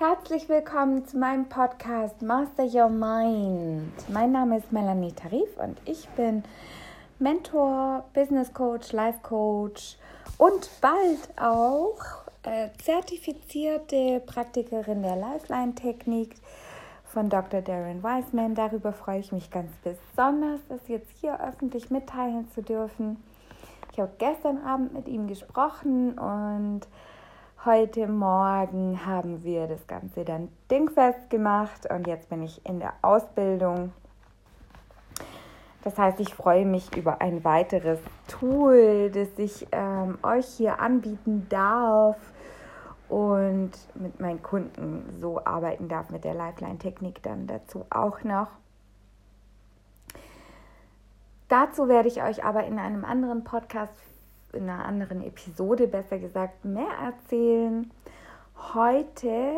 Herzlich willkommen zu meinem Podcast Master Your Mind. Mein Name ist Melanie Tarif und ich bin Mentor, Business Coach, Life Coach und bald auch äh, zertifizierte Praktikerin der Lifeline-Technik von Dr. Darren Wiseman. Darüber freue ich mich ganz besonders, das jetzt hier öffentlich mitteilen zu dürfen. Ich habe gestern Abend mit ihm gesprochen und Heute Morgen haben wir das Ganze dann dingfest gemacht und jetzt bin ich in der Ausbildung. Das heißt, ich freue mich über ein weiteres Tool, das ich ähm, euch hier anbieten darf und mit meinen Kunden so arbeiten darf mit der Lifeline-Technik dann dazu auch noch. Dazu werde ich euch aber in einem anderen Podcast in einer anderen Episode besser gesagt mehr erzählen. Heute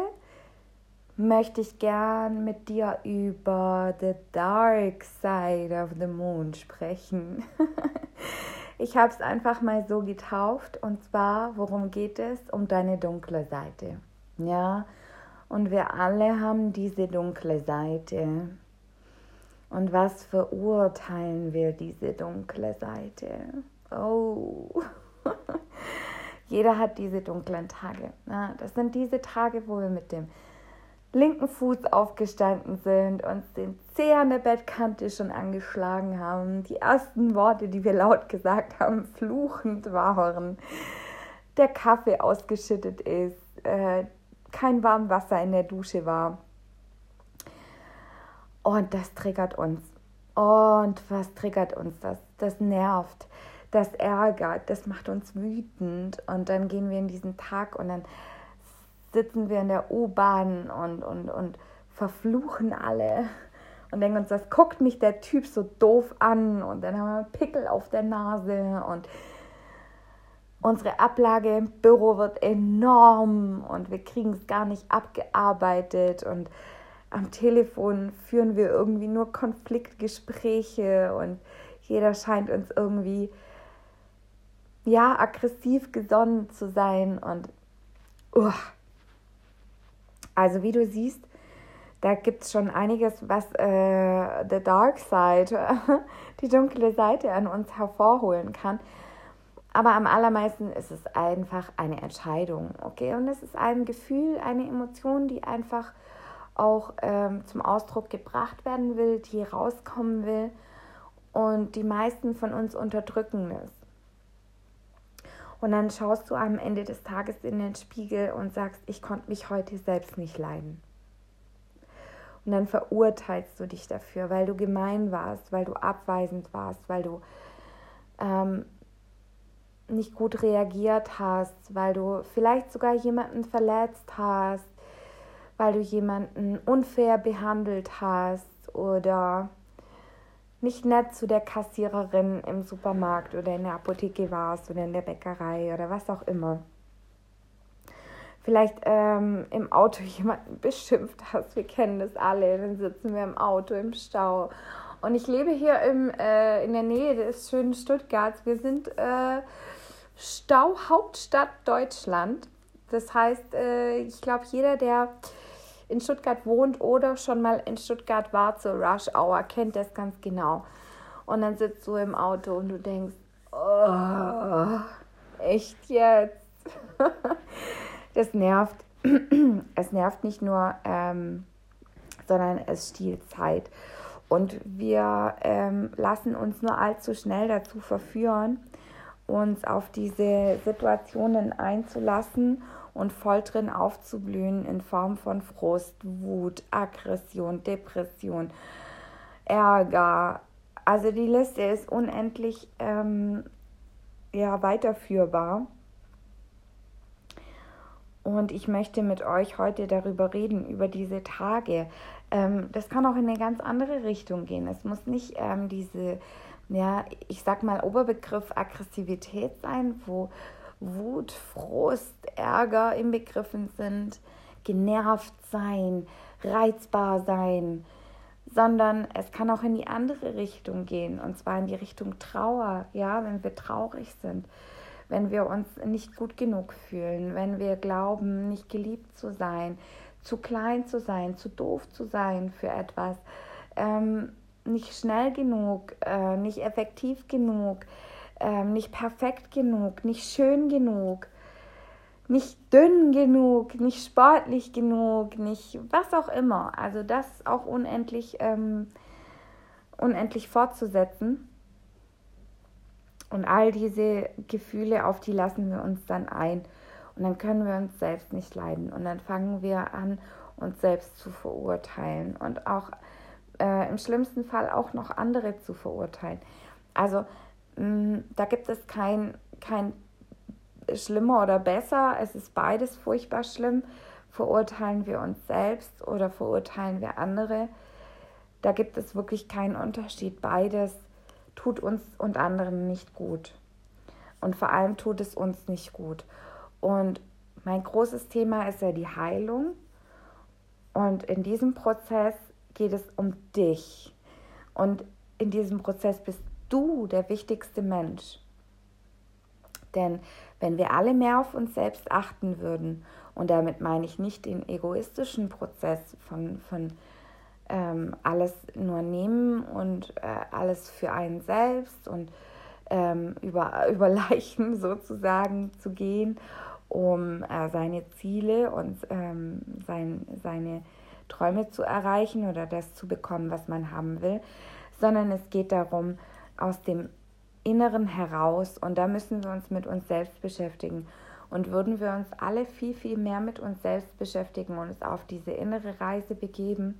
möchte ich gern mit dir über the dark side of the moon sprechen. ich habe es einfach mal so getauft und zwar, worum geht es? Um deine dunkle Seite. Ja, und wir alle haben diese dunkle Seite. Und was verurteilen wir diese dunkle Seite? Oh, jeder hat diese dunklen Tage. das sind diese Tage, wo wir mit dem linken Fuß aufgestanden sind, uns den Zeh an der Bettkante schon angeschlagen haben, die ersten Worte, die wir laut gesagt haben, fluchend waren, der Kaffee ausgeschüttet ist, äh, kein warmes Wasser in der Dusche war. Und das triggert uns. Und was triggert uns das? Das nervt das ärgert, das macht uns wütend. Und dann gehen wir in diesen Tag und dann sitzen wir in der U-Bahn und, und, und verfluchen alle und denken uns, das guckt mich der Typ so doof an und dann haben wir Pickel auf der Nase und unsere Ablage im Büro wird enorm und wir kriegen es gar nicht abgearbeitet und am Telefon führen wir irgendwie nur Konfliktgespräche und jeder scheint uns irgendwie ja, aggressiv gesonnen zu sein und uh. also wie du siehst, da gibt es schon einiges, was äh, the dark side, die dunkle Seite an uns hervorholen kann. Aber am allermeisten ist es einfach eine Entscheidung, okay? Und es ist ein Gefühl, eine Emotion, die einfach auch ähm, zum Ausdruck gebracht werden will, die rauskommen will und die meisten von uns unterdrücken es. Und dann schaust du am Ende des Tages in den Spiegel und sagst, ich konnte mich heute selbst nicht leiden. Und dann verurteilst du dich dafür, weil du gemein warst, weil du abweisend warst, weil du ähm, nicht gut reagiert hast, weil du vielleicht sogar jemanden verletzt hast, weil du jemanden unfair behandelt hast oder nicht nett zu der Kassiererin im Supermarkt oder in der Apotheke warst oder in der Bäckerei oder was auch immer. Vielleicht ähm, im Auto jemanden beschimpft hast. Wir kennen das alle. Dann sitzen wir im Auto im Stau. Und ich lebe hier im, äh, in der Nähe des schönen Stuttgarts. Wir sind äh, Stauhauptstadt Deutschland. Das heißt, äh, ich glaube, jeder, der in Stuttgart wohnt oder schon mal in Stuttgart war zur Rush Hour, kennt das ganz genau. Und dann sitzt du im Auto und du denkst, oh, echt jetzt? das nervt. es nervt nicht nur, ähm, sondern es stiehlt Zeit. Und wir ähm, lassen uns nur allzu schnell dazu verführen, uns auf diese Situationen einzulassen und voll drin aufzublühen in Form von Frust, Wut, Aggression, Depression, Ärger. Also die Liste ist unendlich ähm, ja, weiterführbar. Und ich möchte mit euch heute darüber reden, über diese Tage. Ähm, das kann auch in eine ganz andere Richtung gehen. Es muss nicht ähm, diese, ja, ich sag mal, Oberbegriff Aggressivität sein, wo Wut, Frust, Ärger inbegriffen sind, genervt sein, reizbar sein, sondern es kann auch in die andere Richtung gehen, und zwar in die Richtung Trauer, ja, wenn wir traurig sind, wenn wir uns nicht gut genug fühlen, wenn wir glauben, nicht geliebt zu sein, zu klein zu sein, zu doof zu sein für etwas, ähm, nicht schnell genug, äh, nicht effektiv genug, äh, nicht perfekt genug, nicht schön genug, nicht dünn genug, nicht sportlich genug, nicht was auch immer. Also das auch unendlich, ähm, unendlich fortzusetzen. Und all diese Gefühle, auf die lassen wir uns dann ein. Und dann können wir uns selbst nicht leiden. Und dann fangen wir an, uns selbst zu verurteilen. Und auch äh, im schlimmsten Fall auch noch andere zu verurteilen. Also da gibt es kein, kein schlimmer oder besser. Es ist beides furchtbar schlimm. Verurteilen wir uns selbst oder verurteilen wir andere? Da gibt es wirklich keinen Unterschied. Beides tut uns und anderen nicht gut. Und vor allem tut es uns nicht gut. Und mein großes Thema ist ja die Heilung. Und in diesem Prozess geht es um dich. Und in diesem Prozess bist du der wichtigste Mensch. Denn wenn wir alle mehr auf uns selbst achten würden, und damit meine ich nicht den egoistischen Prozess von, von ähm, alles nur nehmen und äh, alles für einen selbst und ähm, über, über Leichen sozusagen zu gehen, um äh, seine Ziele und ähm, sein, seine Träume zu erreichen oder das zu bekommen, was man haben will, sondern es geht darum, aus dem Inneren heraus, und da müssen wir uns mit uns selbst beschäftigen. Und würden wir uns alle viel, viel mehr mit uns selbst beschäftigen und uns auf diese innere Reise begeben,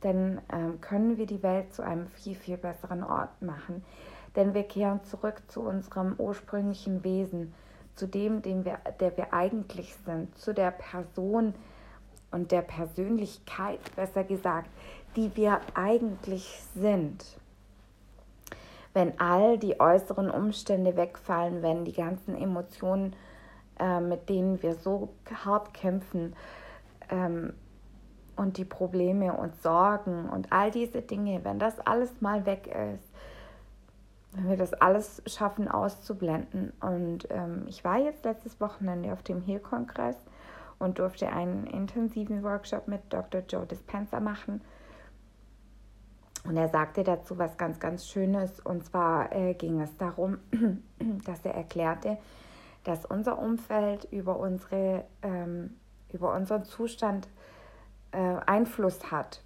dann ähm, können wir die Welt zu einem viel, viel besseren Ort machen. Denn wir kehren zurück zu unserem ursprünglichen Wesen, zu dem, dem wir, der wir eigentlich sind, zu der Person und der Persönlichkeit, besser gesagt, die wir eigentlich sind wenn all die äußeren Umstände wegfallen, wenn die ganzen Emotionen, äh, mit denen wir so hart kämpfen, ähm, und die Probleme und Sorgen und all diese Dinge, wenn das alles mal weg ist, wenn wir das alles schaffen auszublenden. Und ähm, ich war jetzt letztes Wochenende auf dem Heal-Kongress und durfte einen intensiven Workshop mit Dr. Joe Dispenza machen. Und er sagte dazu was ganz, ganz Schönes. Und zwar äh, ging es darum, dass er erklärte, dass unser Umfeld über, unsere, ähm, über unseren Zustand äh, Einfluss hat.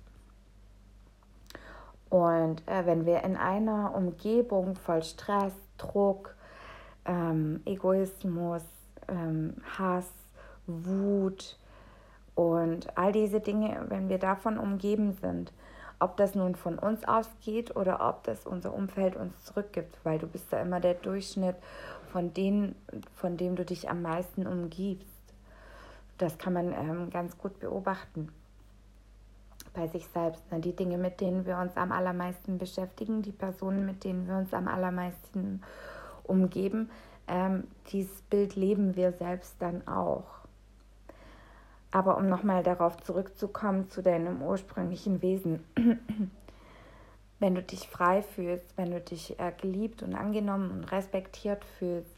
Und äh, wenn wir in einer Umgebung voll Stress, Druck, ähm, Egoismus, ähm, Hass, Wut und all diese Dinge, wenn wir davon umgeben sind, ob das nun von uns ausgeht oder ob das unser Umfeld uns zurückgibt, weil du bist ja immer der Durchschnitt von denen, von dem du dich am meisten umgibst. Das kann man ähm, ganz gut beobachten bei sich selbst. Ne? Die Dinge, mit denen wir uns am allermeisten beschäftigen, die Personen, mit denen wir uns am allermeisten umgeben, ähm, dieses Bild leben wir selbst dann auch. Aber um nochmal darauf zurückzukommen, zu deinem ursprünglichen Wesen. wenn du dich frei fühlst, wenn du dich äh, geliebt und angenommen und respektiert fühlst,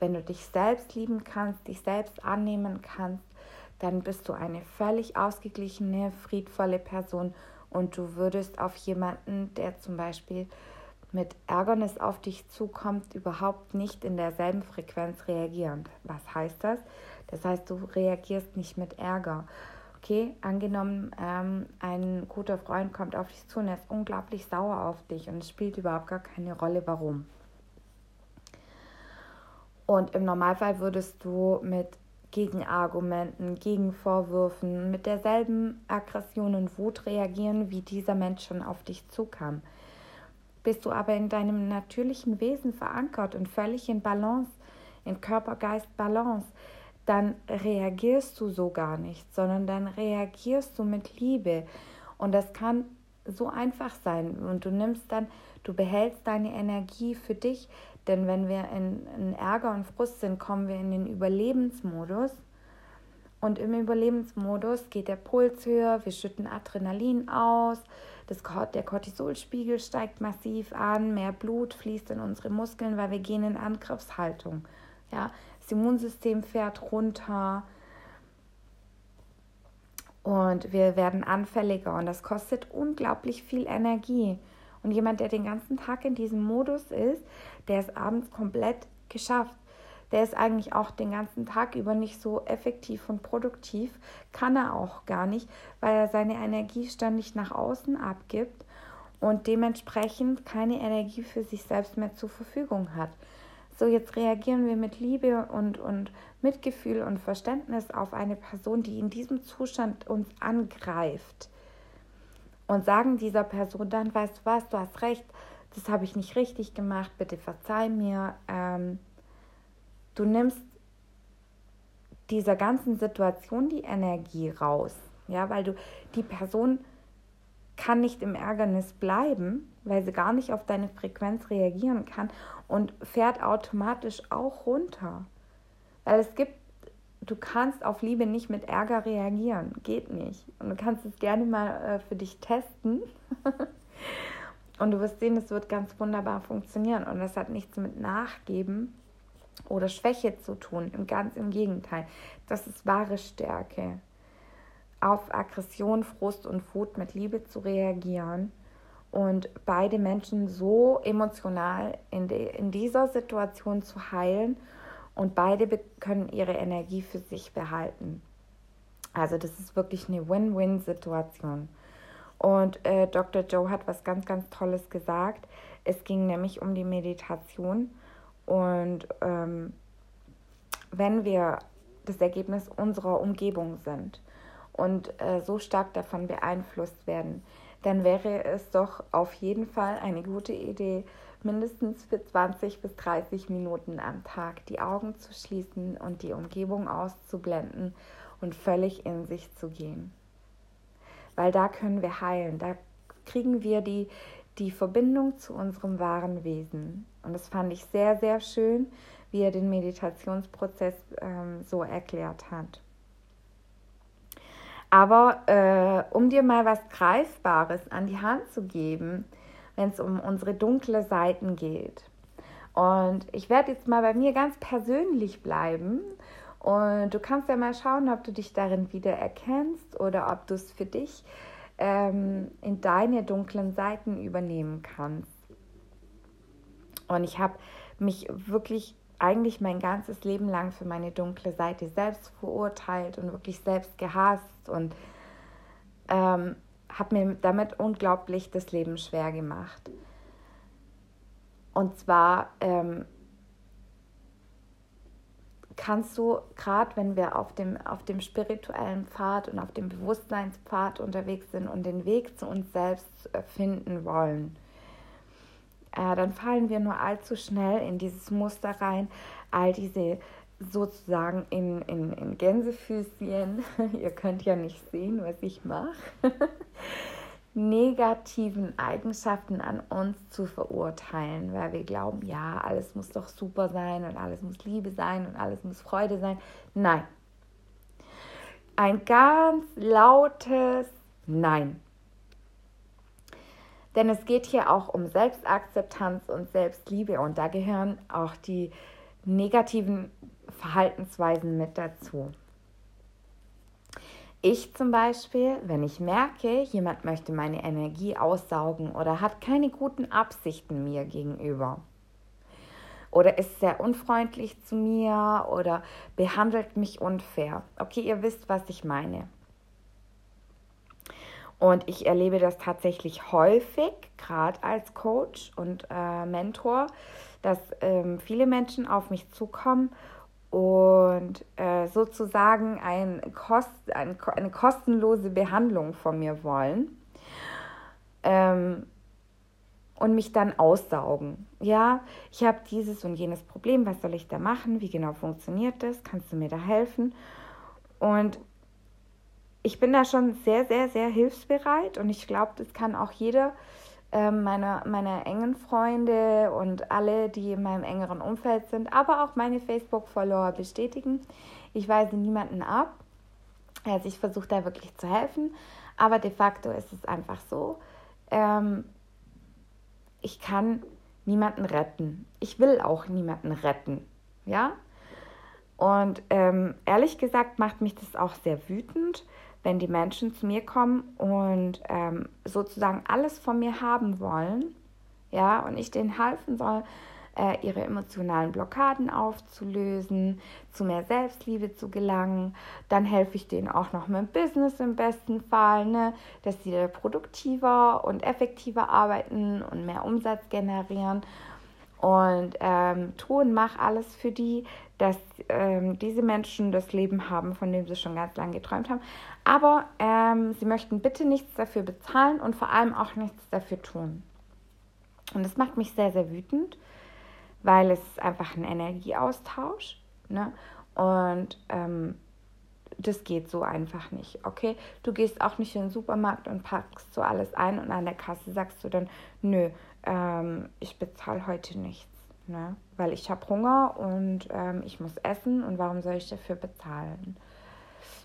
wenn du dich selbst lieben kannst, dich selbst annehmen kannst, dann bist du eine völlig ausgeglichene, friedvolle Person und du würdest auf jemanden, der zum Beispiel mit Ärgernis auf dich zukommt, überhaupt nicht in derselben Frequenz reagieren. Was heißt das? Das heißt, du reagierst nicht mit Ärger. Okay, angenommen, ähm, ein guter Freund kommt auf dich zu und er ist unglaublich sauer auf dich und es spielt überhaupt gar keine Rolle, warum. Und im Normalfall würdest du mit Gegenargumenten, Gegenvorwürfen, mit derselben Aggression und Wut reagieren, wie dieser Mensch schon auf dich zukam. Bist du aber in deinem natürlichen Wesen verankert und völlig in Balance, in Körper-Geist-Balance, dann reagierst du so gar nicht, sondern dann reagierst du mit Liebe. Und das kann so einfach sein. Und du nimmst dann, du behältst deine Energie für dich. Denn wenn wir in, in Ärger und Frust sind, kommen wir in den Überlebensmodus. Und im Überlebensmodus geht der Puls höher, wir schütten Adrenalin aus, das, der Cortisolspiegel steigt massiv an, mehr Blut fließt in unsere Muskeln, weil wir gehen in Angriffshaltung. Ja, Immunsystem fährt runter. Und wir werden anfälliger und das kostet unglaublich viel Energie. Und jemand, der den ganzen Tag in diesem Modus ist, der ist abends komplett geschafft. Der ist eigentlich auch den ganzen Tag über nicht so effektiv und produktiv. Kann er auch gar nicht, weil er seine Energie ständig nach außen abgibt und dementsprechend keine Energie für sich selbst mehr zur Verfügung hat. So, jetzt reagieren wir mit Liebe und, und Mitgefühl und Verständnis auf eine Person, die in diesem Zustand uns angreift und sagen dieser Person dann, weißt du was, du hast recht, das habe ich nicht richtig gemacht, bitte verzeih mir. Ähm, du nimmst dieser ganzen Situation die Energie raus, ja, weil du die Person kann nicht im Ärgernis bleiben, weil sie gar nicht auf deine Frequenz reagieren kann und fährt automatisch auch runter. Weil es gibt du kannst auf Liebe nicht mit Ärger reagieren. Geht nicht. Und du kannst es gerne mal äh, für dich testen. und du wirst sehen, es wird ganz wunderbar funktionieren. Und das hat nichts mit Nachgeben oder Schwäche zu tun. Ganz im Gegenteil. Das ist wahre Stärke. Auf Aggression, Frust und Wut mit Liebe zu reagieren und beide Menschen so emotional in, de, in dieser Situation zu heilen und beide können ihre Energie für sich behalten. Also das ist wirklich eine Win-Win-Situation. Und äh, Dr. Joe hat was ganz, ganz Tolles gesagt. Es ging nämlich um die Meditation. Und ähm, wenn wir das Ergebnis unserer Umgebung sind und äh, so stark davon beeinflusst werden, dann wäre es doch auf jeden Fall eine gute Idee, mindestens für 20 bis 30 Minuten am Tag die Augen zu schließen und die Umgebung auszublenden und völlig in sich zu gehen. Weil da können wir heilen, da kriegen wir die, die Verbindung zu unserem wahren Wesen. Und das fand ich sehr, sehr schön, wie er den Meditationsprozess ähm, so erklärt hat. Aber äh, um dir mal was Greifbares an die Hand zu geben, wenn es um unsere dunkle Seiten geht. Und ich werde jetzt mal bei mir ganz persönlich bleiben. Und du kannst ja mal schauen, ob du dich darin wieder erkennst oder ob du es für dich ähm, in deine dunklen Seiten übernehmen kannst. Und ich habe mich wirklich eigentlich mein ganzes Leben lang für meine dunkle Seite selbst verurteilt und wirklich selbst gehasst und ähm, habe mir damit unglaublich das Leben schwer gemacht. Und zwar ähm, kannst du, gerade wenn wir auf dem, auf dem spirituellen Pfad und auf dem Bewusstseinspfad unterwegs sind und den Weg zu uns selbst äh, finden wollen, äh, dann fallen wir nur allzu schnell in dieses Muster rein, all diese sozusagen in, in, in Gänsefüßchen, ihr könnt ja nicht sehen, was ich mache, negativen Eigenschaften an uns zu verurteilen, weil wir glauben, ja, alles muss doch super sein und alles muss Liebe sein und alles muss Freude sein. Nein. Ein ganz lautes Nein. Denn es geht hier auch um Selbstakzeptanz und Selbstliebe und da gehören auch die negativen Verhaltensweisen mit dazu. Ich zum Beispiel, wenn ich merke, jemand möchte meine Energie aussaugen oder hat keine guten Absichten mir gegenüber oder ist sehr unfreundlich zu mir oder behandelt mich unfair. Okay, ihr wisst, was ich meine. Und ich erlebe das tatsächlich häufig, gerade als Coach und äh, Mentor, dass ähm, viele Menschen auf mich zukommen und äh, sozusagen ein Kost, ein, eine kostenlose Behandlung von mir wollen ähm, und mich dann aussaugen. Ja, ich habe dieses und jenes Problem, was soll ich da machen? Wie genau funktioniert das? Kannst du mir da helfen? Und ich bin da schon sehr, sehr, sehr hilfsbereit und ich glaube, das kann auch jeder ähm, meiner, meiner engen Freunde und alle, die in meinem engeren Umfeld sind, aber auch meine Facebook-Follower bestätigen. Ich weise niemanden ab. Also ich versuche da wirklich zu helfen, aber de facto ist es einfach so, ähm, ich kann niemanden retten. Ich will auch niemanden retten, ja. Und ähm, ehrlich gesagt macht mich das auch sehr wütend, wenn die Menschen zu mir kommen und ähm, sozusagen alles von mir haben wollen, ja, und ich denen helfen soll, äh, ihre emotionalen Blockaden aufzulösen, zu mehr Selbstliebe zu gelangen. Dann helfe ich denen auch noch mit dem Business im besten Fall, ne? dass sie produktiver und effektiver arbeiten und mehr Umsatz generieren. Und ähm, tu und mach alles für die, dass ähm, diese Menschen das Leben haben, von dem sie schon ganz lange geträumt haben. Aber ähm, sie möchten bitte nichts dafür bezahlen und vor allem auch nichts dafür tun. Und das macht mich sehr, sehr wütend, weil es einfach ein Energieaustausch. Ne? Und ähm, das geht so einfach nicht, okay? Du gehst auch nicht in den Supermarkt und packst so alles ein und an der Kasse sagst du dann, nö, ähm, ich bezahle heute nichts, ne? Weil ich habe Hunger und ähm, ich muss essen und warum soll ich dafür bezahlen?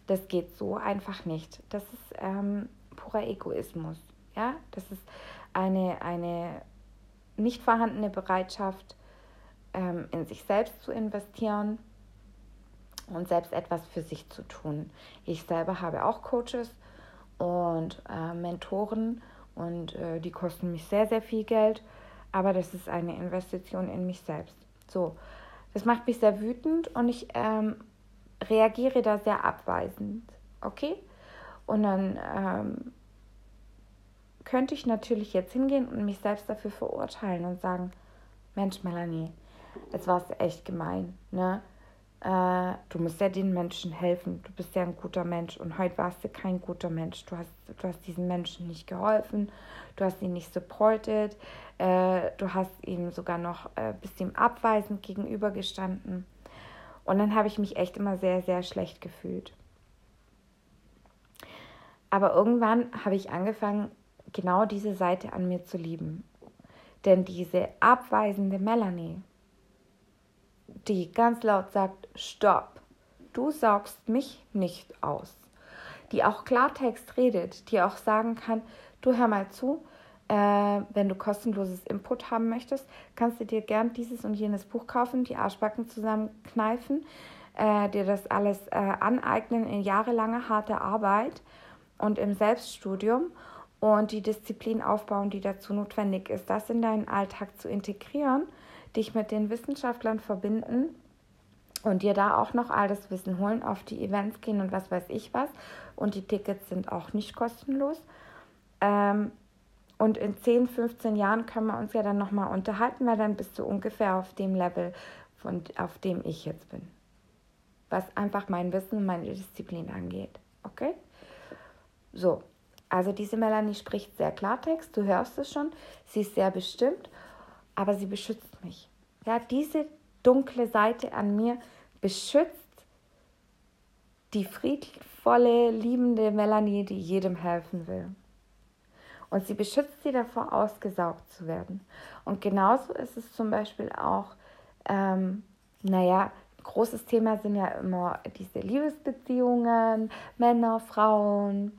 Das geht so einfach nicht. Das ist ähm, purer Egoismus, ja? Das ist eine, eine nicht vorhandene Bereitschaft, ähm, in sich selbst zu investieren und selbst etwas für sich zu tun. Ich selber habe auch Coaches und äh, Mentoren und äh, die kosten mich sehr, sehr viel Geld, aber das ist eine Investition in mich selbst. So, das macht mich sehr wütend und ich ähm, reagiere da sehr abweisend, okay? Und dann ähm, könnte ich natürlich jetzt hingehen und mich selbst dafür verurteilen und sagen, Mensch, Melanie, jetzt war es echt gemein, ne? Äh, du musst ja den Menschen helfen. Du bist ja ein guter Mensch und heute warst du kein guter Mensch. Du hast, du hast diesen Menschen nicht geholfen, du hast ihn nicht supported, äh, du hast ihm sogar noch äh, bist ihm abweisend gegenübergestanden. Und dann habe ich mich echt immer sehr, sehr schlecht gefühlt. Aber irgendwann habe ich angefangen, genau diese Seite an mir zu lieben. Denn diese abweisende Melanie, die ganz laut sagt, stopp, du saugst mich nicht aus. Die auch Klartext redet, die auch sagen kann, du hör mal zu, äh, wenn du kostenloses Input haben möchtest, kannst du dir gern dieses und jenes Buch kaufen, die Arschbacken zusammenkneifen, äh, dir das alles äh, aneignen in jahrelanger harter Arbeit und im Selbststudium und die Disziplin aufbauen, die dazu notwendig ist, das in deinen Alltag zu integrieren dich mit den Wissenschaftlern verbinden und dir da auch noch all das Wissen holen, auf die Events gehen und was weiß ich was. Und die Tickets sind auch nicht kostenlos. Ähm, und in 10, 15 Jahren können wir uns ja dann nochmal unterhalten, weil dann bist du ungefähr auf dem Level, von, auf dem ich jetzt bin. Was einfach mein Wissen und meine Disziplin angeht. Okay? So, also diese Melanie spricht sehr Klartext, du hörst es schon. Sie ist sehr bestimmt aber sie beschützt mich. Ja, diese dunkle Seite an mir beschützt die friedvolle, liebende Melanie, die jedem helfen will. Und sie beschützt sie davor, ausgesaugt zu werden. Und genauso ist es zum Beispiel auch, ähm, naja, großes Thema sind ja immer diese Liebesbeziehungen, Männer, Frauen,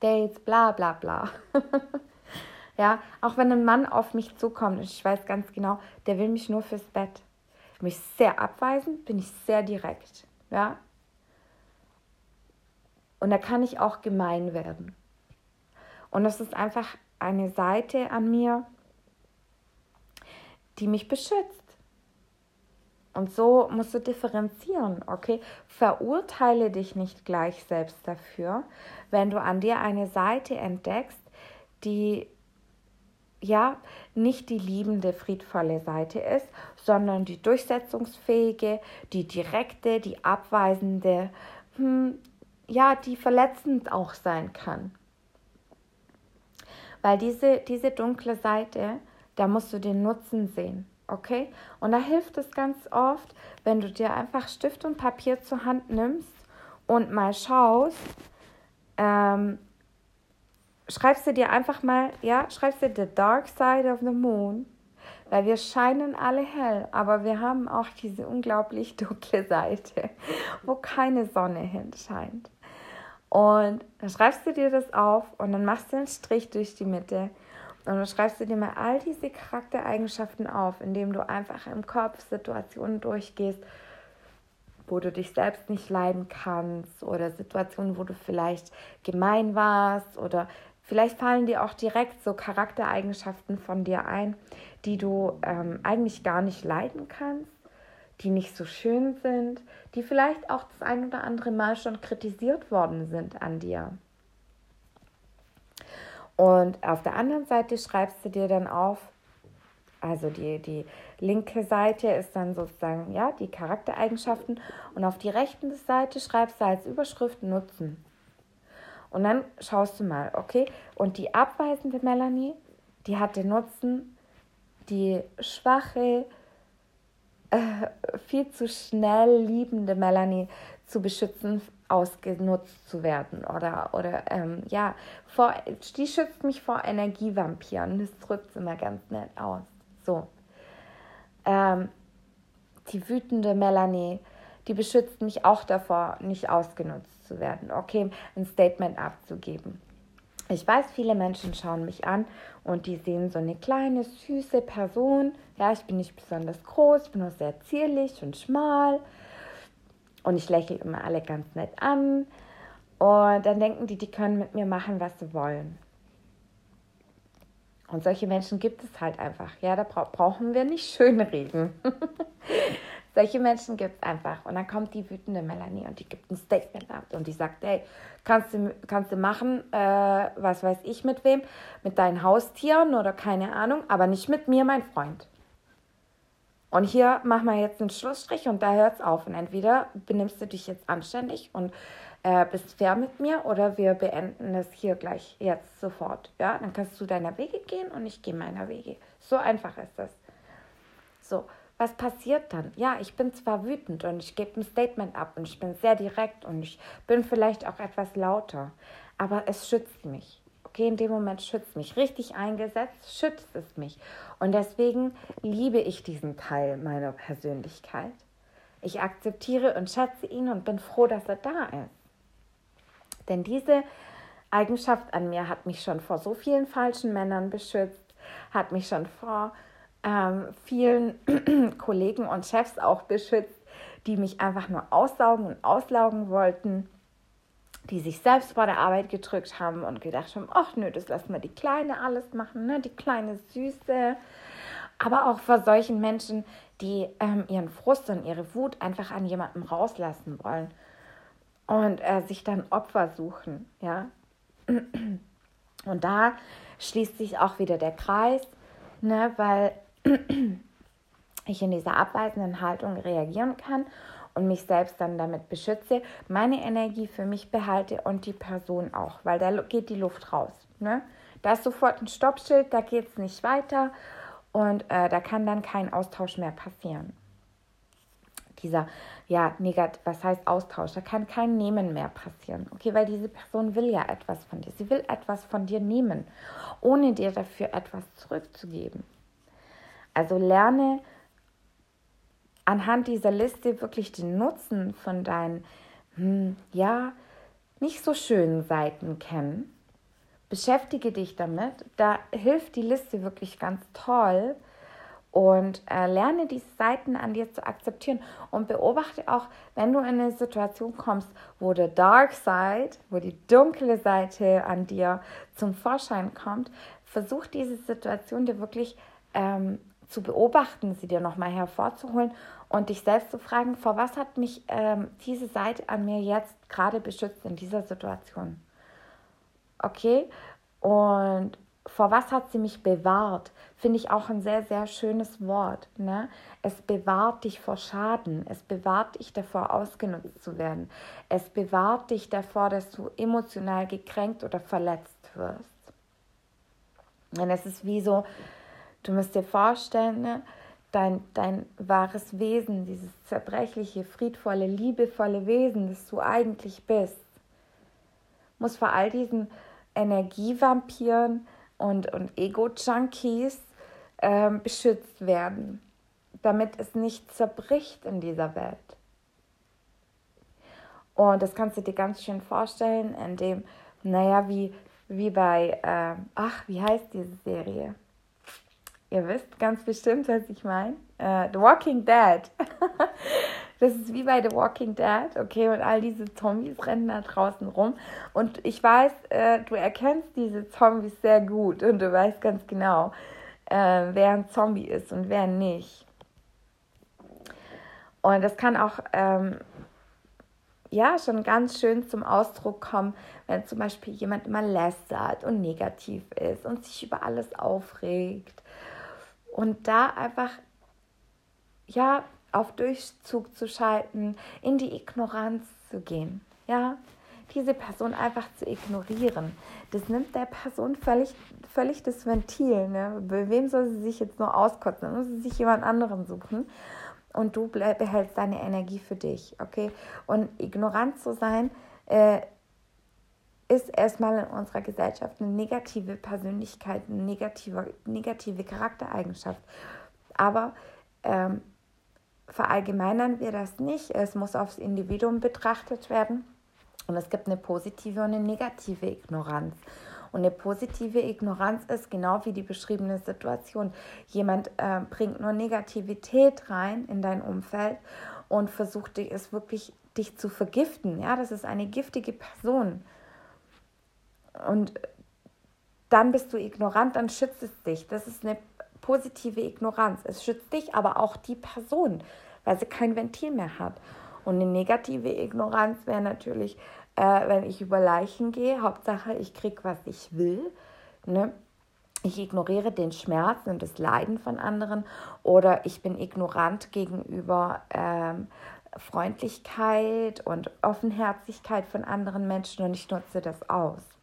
Dates, bla bla bla. Ja, auch wenn ein Mann auf mich zukommt ich weiß ganz genau, der will mich nur fürs Bett. Bin ich sehr abweisend, bin ich sehr direkt. Ja. Und da kann ich auch gemein werden. Und das ist einfach eine Seite an mir, die mich beschützt. Und so musst du differenzieren, okay? Verurteile dich nicht gleich selbst dafür, wenn du an dir eine Seite entdeckst, die ja nicht die liebende, friedvolle Seite ist, sondern die durchsetzungsfähige, die direkte, die abweisende, hm, ja, die verletzend auch sein kann. Weil diese, diese dunkle Seite, da musst du den Nutzen sehen, okay? Und da hilft es ganz oft, wenn du dir einfach Stift und Papier zur Hand nimmst und mal schaust, ähm, schreibst du dir einfach mal, ja, schreibst du The Dark Side of the Moon, weil wir scheinen alle hell, aber wir haben auch diese unglaublich dunkle Seite, wo keine Sonne hinscheint. Und dann schreibst du dir das auf und dann machst du einen Strich durch die Mitte. Und dann schreibst du dir mal all diese Charaktereigenschaften auf, indem du einfach im Kopf Situationen durchgehst, wo du dich selbst nicht leiden kannst oder Situationen, wo du vielleicht gemein warst oder vielleicht fallen dir auch direkt so Charaktereigenschaften von dir ein, die du ähm, eigentlich gar nicht leiden kannst, die nicht so schön sind, die vielleicht auch das ein oder andere Mal schon kritisiert worden sind an dir. Und auf der anderen Seite schreibst du dir dann auf, also die, die linke Seite ist dann sozusagen ja, die Charaktereigenschaften und auf die rechte Seite schreibst du als Überschrift Nutzen. Und dann schaust du mal, okay, und die abweisende Melanie, die hat den Nutzen, die schwache, äh, viel zu schnell liebende Melanie zu beschützen, ausgenutzt zu werden. Oder, oder ähm, ja, vor, die schützt mich vor Energievampiren. Das drückt immer ganz nett aus. So. Ähm, die wütende Melanie, die beschützt mich auch davor, nicht ausgenutzt zu werden. Okay, ein Statement abzugeben. Ich weiß, viele Menschen schauen mich an und die sehen so eine kleine, süße Person. Ja, ich bin nicht besonders groß, ich bin auch sehr zierlich und schmal. Und ich lächle immer alle ganz nett an. Und dann denken die, die können mit mir machen, was sie wollen. Und solche Menschen gibt es halt einfach. Ja, da bra brauchen wir nicht schön reden. solche Menschen gibt es einfach. Und dann kommt die wütende Melanie und die gibt ein Statement ab und die sagt, hey, kannst du, kannst du machen, äh, was weiß ich mit wem, mit deinen Haustieren oder keine Ahnung, aber nicht mit mir, mein Freund. Und hier machen wir jetzt einen Schlussstrich und da hört es auf. Und entweder benimmst du dich jetzt anständig und äh, bist fair mit mir oder wir beenden das hier gleich jetzt sofort. Ja, dann kannst du deiner Wege gehen und ich gehe meiner Wege. So einfach ist das. So, was passiert dann? Ja, ich bin zwar wütend und ich gebe ein Statement ab und ich bin sehr direkt und ich bin vielleicht auch etwas lauter, aber es schützt mich. Okay, in dem Moment schützt mich. Richtig eingesetzt, schützt es mich. Und deswegen liebe ich diesen Teil meiner Persönlichkeit. Ich akzeptiere und schätze ihn und bin froh, dass er da ist. Denn diese Eigenschaft an mir hat mich schon vor so vielen falschen Männern beschützt, hat mich schon vor ähm, vielen Kollegen und Chefs auch beschützt, die mich einfach nur aussaugen und auslaugen wollten, die sich selbst vor der Arbeit gedrückt haben und gedacht haben, ach nö, das lassen wir die Kleine alles machen, ne? die kleine Süße. Aber auch vor solchen Menschen, die ähm, ihren Frust und ihre Wut einfach an jemandem rauslassen wollen und äh, sich dann Opfer suchen, ja. Und da schließt sich auch wieder der Kreis, ne, weil ich in dieser abweisenden Haltung reagieren kann und mich selbst dann damit beschütze, meine Energie für mich behalte und die Person auch, weil da geht die Luft raus. Ne? Da ist sofort ein Stoppschild, da geht es nicht weiter und äh, da kann dann kein Austausch mehr passieren dieser, ja, negativ, was heißt Austausch? Da kann kein Nehmen mehr passieren. Okay, weil diese Person will ja etwas von dir. Sie will etwas von dir nehmen, ohne dir dafür etwas zurückzugeben. Also lerne anhand dieser Liste wirklich den Nutzen von deinen, hm, ja, nicht so schönen Seiten kennen. Beschäftige dich damit. Da hilft die Liste wirklich ganz toll, und äh, lerne diese Seiten an dir zu akzeptieren und beobachte auch, wenn du in eine Situation kommst, wo der Dark Side, wo die dunkle Seite an dir zum Vorschein kommt, versuch diese Situation dir wirklich ähm, zu beobachten, sie dir nochmal hervorzuholen und dich selbst zu fragen, vor was hat mich ähm, diese Seite an mir jetzt gerade beschützt in dieser Situation. Okay? Und vor was hat sie mich bewahrt? Finde ich auch ein sehr, sehr schönes Wort. Ne? Es bewahrt dich vor Schaden. Es bewahrt dich davor, ausgenutzt zu werden. Es bewahrt dich davor, dass du emotional gekränkt oder verletzt wirst. Und es ist wie so, du musst dir vorstellen, ne? dein, dein wahres Wesen, dieses zerbrechliche, friedvolle, liebevolle Wesen, das du eigentlich bist, muss vor all diesen Energievampiren, und, und Ego-Junkies ähm, beschützt werden, damit es nicht zerbricht in dieser Welt. Und das kannst du dir ganz schön vorstellen, indem, naja, wie, wie bei, äh, ach, wie heißt diese Serie? Ihr wisst ganz bestimmt, was ich meine. Äh, The Walking Dead. Das ist wie bei The Walking Dead, okay? Und all diese Zombies rennen da draußen rum. Und ich weiß, äh, du erkennst diese Zombies sehr gut und du weißt ganz genau, äh, wer ein Zombie ist und wer nicht. Und das kann auch ähm, ja schon ganz schön zum Ausdruck kommen, wenn zum Beispiel jemand immer lästert und negativ ist und sich über alles aufregt. Und da einfach ja auf Durchzug zu schalten, in die Ignoranz zu gehen. Ja, diese Person einfach zu ignorieren. Das nimmt der Person völlig, völlig das Ventil. Ne? Bei wem soll sie sich jetzt nur auskotzen? Dann muss sie sich jemand anderen suchen. Und du behältst deine Energie für dich, okay? Und ignorant zu sein, äh, ist erstmal in unserer Gesellschaft eine negative Persönlichkeit, eine negative, negative Charaktereigenschaft. Aber ähm, verallgemeinern wir das nicht. Es muss aufs Individuum betrachtet werden. Und es gibt eine positive und eine negative Ignoranz. Und eine positive Ignoranz ist genau wie die beschriebene Situation. Jemand äh, bringt nur Negativität rein in dein Umfeld und versucht dich, es wirklich dich zu vergiften. Ja, das ist eine giftige Person. Und dann bist du ignorant, dann schützt es dich. Das ist eine positive Ignoranz. Es schützt dich, aber auch die Person, weil sie kein Ventil mehr hat. Und eine negative Ignoranz wäre natürlich, äh, wenn ich über Leichen gehe, Hauptsache ich kriege, was ich will. Ne? Ich ignoriere den Schmerz und das Leiden von anderen oder ich bin ignorant gegenüber ähm, Freundlichkeit und Offenherzigkeit von anderen Menschen und ich nutze das aus.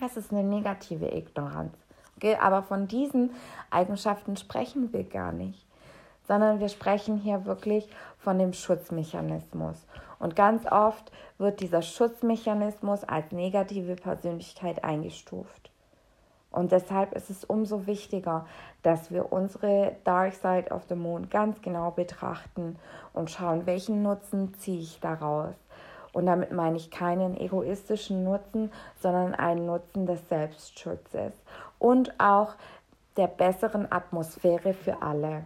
Das ist eine negative Ignoranz. Okay? Aber von diesen Eigenschaften sprechen wir gar nicht, sondern wir sprechen hier wirklich von dem Schutzmechanismus. Und ganz oft wird dieser Schutzmechanismus als negative Persönlichkeit eingestuft. Und deshalb ist es umso wichtiger, dass wir unsere Dark Side of the Moon ganz genau betrachten und schauen, welchen Nutzen ziehe ich daraus. Und damit meine ich keinen egoistischen Nutzen, sondern einen Nutzen des Selbstschutzes und auch der besseren Atmosphäre für alle.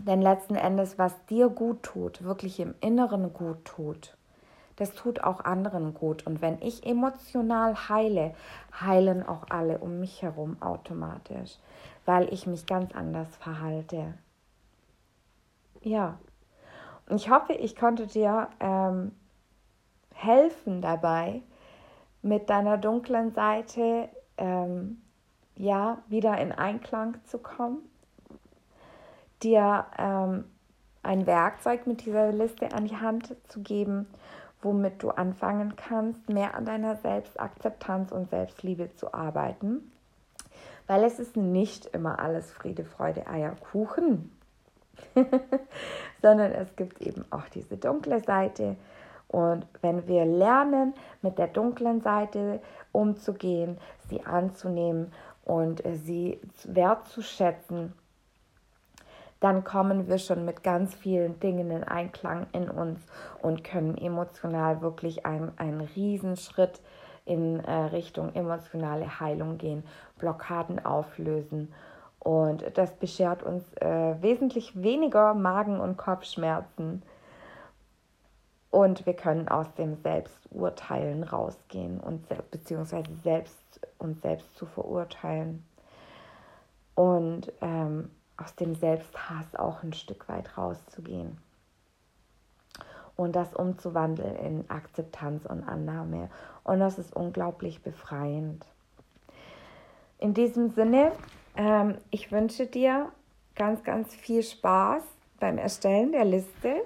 Denn letzten Endes, was dir gut tut, wirklich im Inneren gut tut, das tut auch anderen gut. Und wenn ich emotional heile, heilen auch alle um mich herum automatisch, weil ich mich ganz anders verhalte. Ja, ich hoffe, ich konnte dir ähm, helfen dabei, mit deiner dunklen Seite ähm, ja wieder in Einklang zu kommen, dir ähm, ein Werkzeug mit dieser Liste an die Hand zu geben, womit du anfangen kannst, mehr an deiner Selbstakzeptanz und Selbstliebe zu arbeiten. Weil es ist nicht immer alles Friede, Freude, Eierkuchen. sondern es gibt eben auch diese dunkle Seite. Und wenn wir lernen, mit der dunklen Seite umzugehen, sie anzunehmen und sie wertzuschätzen, dann kommen wir schon mit ganz vielen Dingen in Einklang in uns und können emotional wirklich einen, einen Riesenschritt in äh, Richtung emotionale Heilung gehen, Blockaden auflösen und das beschert uns äh, wesentlich weniger Magen- und Kopfschmerzen. Und wir können aus dem Selbsturteilen rausgehen und beziehungsweise selbst uns selbst zu verurteilen. Und ähm, aus dem Selbsthass auch ein Stück weit rauszugehen. Und das umzuwandeln in Akzeptanz und Annahme. Und das ist unglaublich befreiend. In diesem Sinne ähm, ich wünsche dir ganz, ganz viel Spaß beim Erstellen der Liste.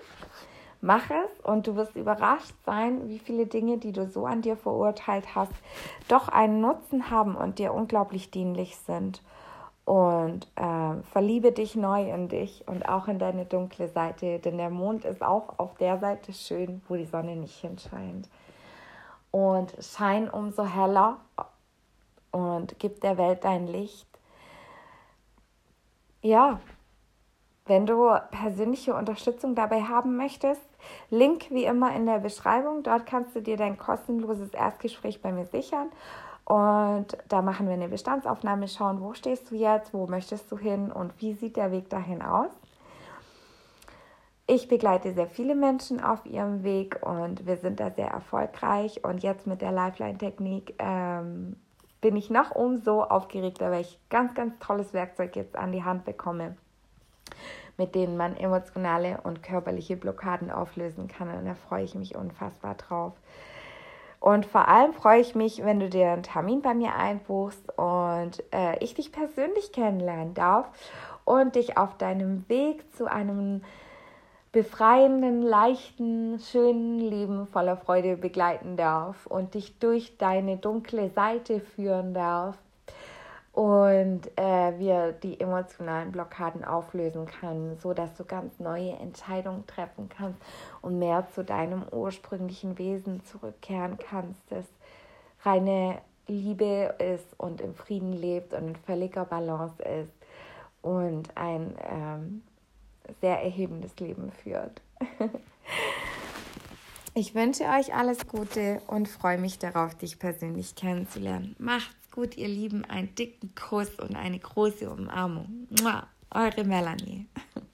Mach es und du wirst überrascht sein, wie viele Dinge, die du so an dir verurteilt hast, doch einen Nutzen haben und dir unglaublich dienlich sind. Und äh, verliebe dich neu in dich und auch in deine dunkle Seite, denn der Mond ist auch auf der Seite schön, wo die Sonne nicht hinscheint. Und schein umso heller und gib der Welt dein Licht ja, wenn du persönliche Unterstützung dabei haben möchtest, Link wie immer in der Beschreibung. Dort kannst du dir dein kostenloses Erstgespräch bei mir sichern. Und da machen wir eine Bestandsaufnahme, schauen, wo stehst du jetzt, wo möchtest du hin und wie sieht der Weg dahin aus. Ich begleite sehr viele Menschen auf ihrem Weg und wir sind da sehr erfolgreich. Und jetzt mit der Lifeline-Technik ähm, bin ich noch umso aufgeregter, weil ich ganz, ganz tolles Werkzeug jetzt an die Hand bekomme, mit denen man emotionale und körperliche Blockaden auflösen kann. Und da freue ich mich unfassbar drauf. Und vor allem freue ich mich, wenn du dir einen Termin bei mir einbuchst und äh, ich dich persönlich kennenlernen darf und dich auf deinem Weg zu einem befreienden, leichten, schönen Leben voller Freude begleiten darf und dich durch deine dunkle Seite führen darf und äh, wir die emotionalen Blockaden auflösen können, so dass du ganz neue Entscheidungen treffen kannst und mehr zu deinem ursprünglichen Wesen zurückkehren kannst, das reine Liebe ist und im Frieden lebt und in völliger Balance ist und ein ähm, sehr erhebendes Leben führt. Ich wünsche euch alles Gute und freue mich darauf, dich persönlich kennenzulernen. Macht's gut, ihr Lieben. Einen dicken Kuss und eine große Umarmung. Eure Melanie.